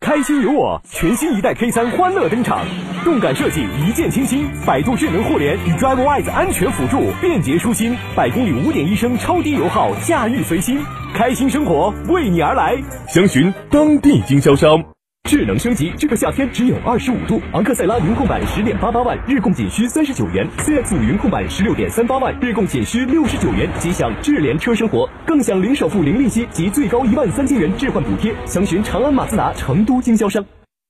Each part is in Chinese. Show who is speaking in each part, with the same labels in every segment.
Speaker 1: 开心有我，全新一代 K 三欢乐登场，动感设计，一键清新，百度智能互联与 DriveWise 安全辅助，便捷舒心，百公里五点一升超低油耗，驾驭随心，开心生活为你而来。
Speaker 2: 详询当地经销商。
Speaker 1: 智能升级，这个夏天只有二十五度。昂克赛拉云控版十点八八万，日供仅需三十九元；CX 五云控版十六点三八万，日供仅需六十九元。即享智联车生活，更享零首付、零利息及最高一万三千元置换补贴。详询长安马自达成都经销商。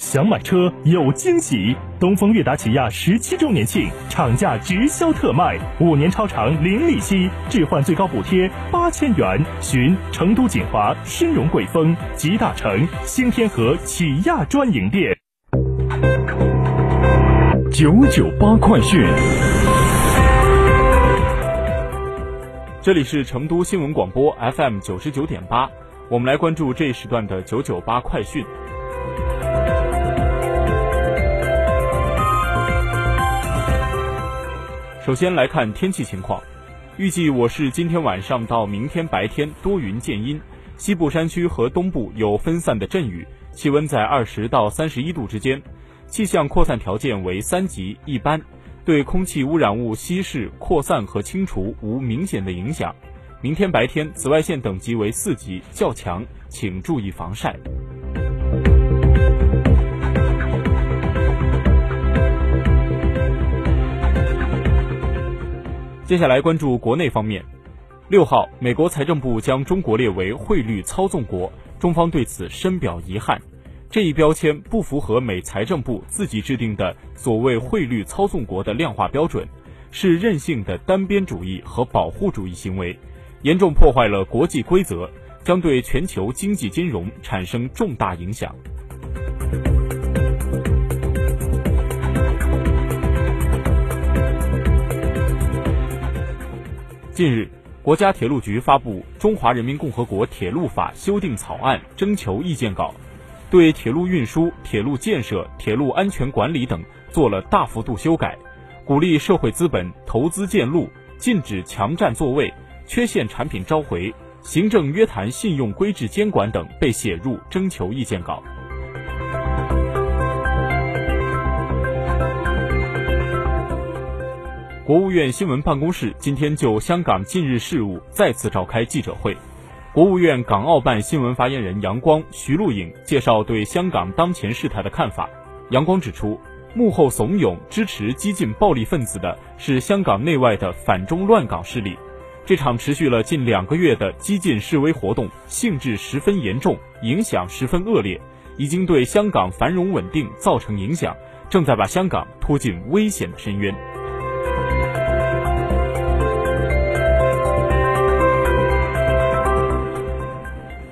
Speaker 2: 想买车有惊喜！东风悦达起亚十七周年庆，厂价直销特卖，五年超长零利息，置换最高补贴八千元。寻成都锦华、申荣贵丰、吉大城、新天河起亚专营店。
Speaker 3: 九九八快讯，
Speaker 4: 这里是成都新闻广播 FM 九十九点八，我们来关注这一时段的九九八快讯。首先来看天气情况，预计我市今天晚上到明天白天多云见阴，西部山区和东部有分散的阵雨，气温在二十到三十一度之间，气象扩散条件为三级一般，对空气污染物稀释、扩散和清除无明显的影响。明天白天紫外线等级为四级，较强，请注意防晒。接下来关注国内方面，六号，美国财政部将中国列为汇率操纵国，中方对此深表遗憾。这一标签不符合美财政部自己制定的所谓汇率操纵国的量化标准，是任性的单边主义和保护主义行为，严重破坏了国际规则，将对全球经济金融产生重大影响。近日，国家铁路局发布《中华人民共和国铁路法》修订草案征求意见稿，对铁路运输、铁路建设、铁路安全管理等做了大幅度修改，鼓励社会资本投资建路，禁止强占座位、缺陷产品召回、行政约谈信用规制监管等被写入征求意见稿。国务院新闻办公室今天就香港近日事务再次召开记者会。国务院港澳办新闻发言人杨光、徐露颖介绍对香港当前事态的看法。杨光指出，幕后怂恿支持激进暴力分子的是香港内外的反中乱港势力。这场持续了近两个月的激进示威活动性质十分严重，影响十分恶劣，已经对香港繁荣稳定造成影响，正在把香港拖进危险的深渊。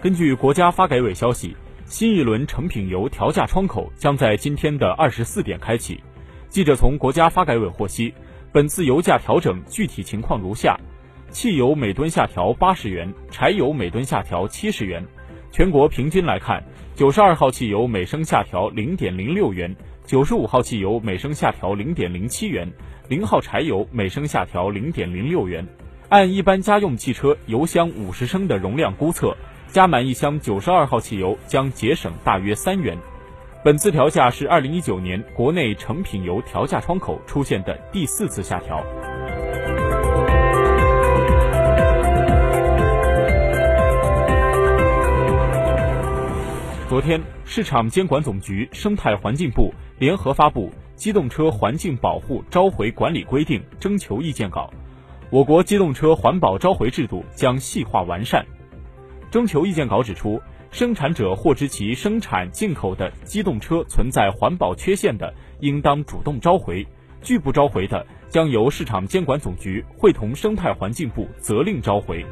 Speaker 4: 根据国家发改委消息，新一轮成品油调价窗口将在今天的二十四点开启。记者从国家发改委获悉，本次油价调整具体情况如下：汽油每吨下调八十元，柴油每吨下调七十元。全国平均来看，九十二号汽油每升下调零点零六元，九十五号汽油每升下调零点零七元，零号柴油每升下调零点零六元。按一般家用汽车油箱五十升的容量估测，加满一箱九十二号汽油将节省大约三元。本次调价是二零一九年国内成品油调价窗口出现的第四次下调。昨天，市场监管总局、生态环境部联合发布《机动车环境保护召回管理规定》征求意见稿。我国机动车环保召回制度将细化完善。征求意见稿指出，生产者获知其生产进口的机动车存在环保缺陷的，应当主动召回；拒不召回的，将由市场监管总局会同生态环境部责令召回。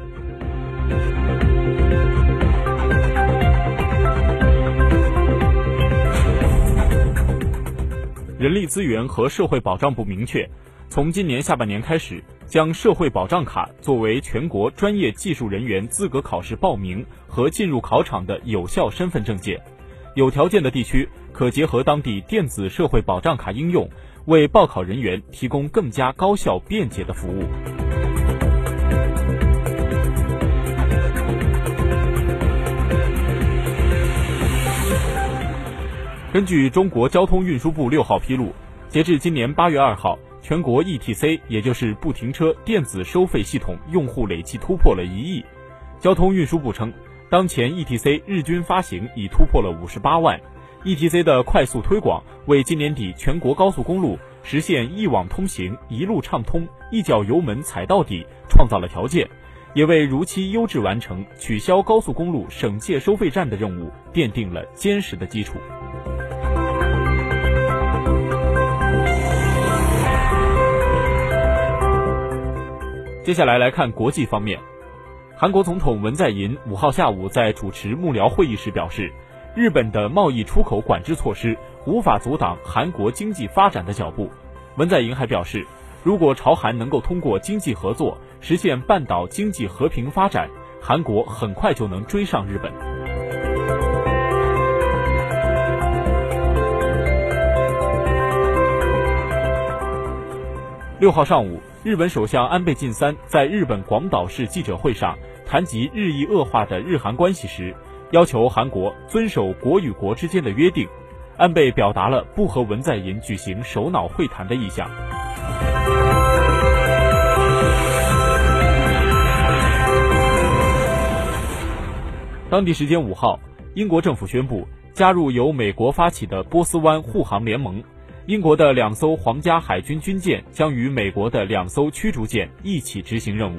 Speaker 4: 人力资源和社会保障部明确，从今年下半年开始，将社会保障卡作为全国专业技术人员资格考试报名和进入考场的有效身份证件。有条件的地区可结合当地电子社会保障卡应用，为报考人员提供更加高效便捷的服务。根据中国交通运输部六号披露，截至今年八月二号，全国 ETC 也就是不停车电子收费系统用户累计突破了一亿。交通运输部称，当前 ETC 日均发行已突破了五十八万。ETC 的快速推广，为今年底全国高速公路实现一网通行、一路畅通、一脚油门踩到底创造了条件，也为如期优质完成取消高速公路省界收费站的任务奠定了坚实的基础。接下来来看国际方面，韩国总统文在寅五号下午在主持幕僚会议时表示，日本的贸易出口管制措施无法阻挡韩国经济发展的脚步。文在寅还表示，如果朝韩能够通过经济合作实现半岛经济和平发展，韩国很快就能追上日本。六号上午。日本首相安倍晋三在日本广岛市记者会上谈及日益恶化的日韩关系时，要求韩国遵守国与国之间的约定。安倍表达了不和文在寅举行首脑会谈的意向。当地时间五号，英国政府宣布加入由美国发起的波斯湾护航联盟。英国的两艘皇家海军军舰将与美国的两艘驱逐舰一起执行任务。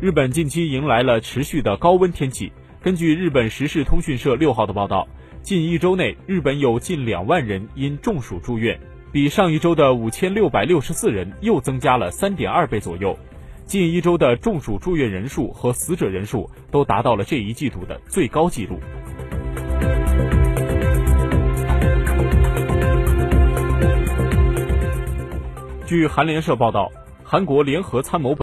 Speaker 4: 日本近期迎来了持续的高温天气。根据日本时事通讯社六号的报道，近一周内，日本有近两万人因中暑住院，比上一周的五千六百六十四人又增加了三点二倍左右。近一周的中暑住院人数和死者人数都达到了这一季度的最高纪录。据韩联社报道，韩国联合参谋本。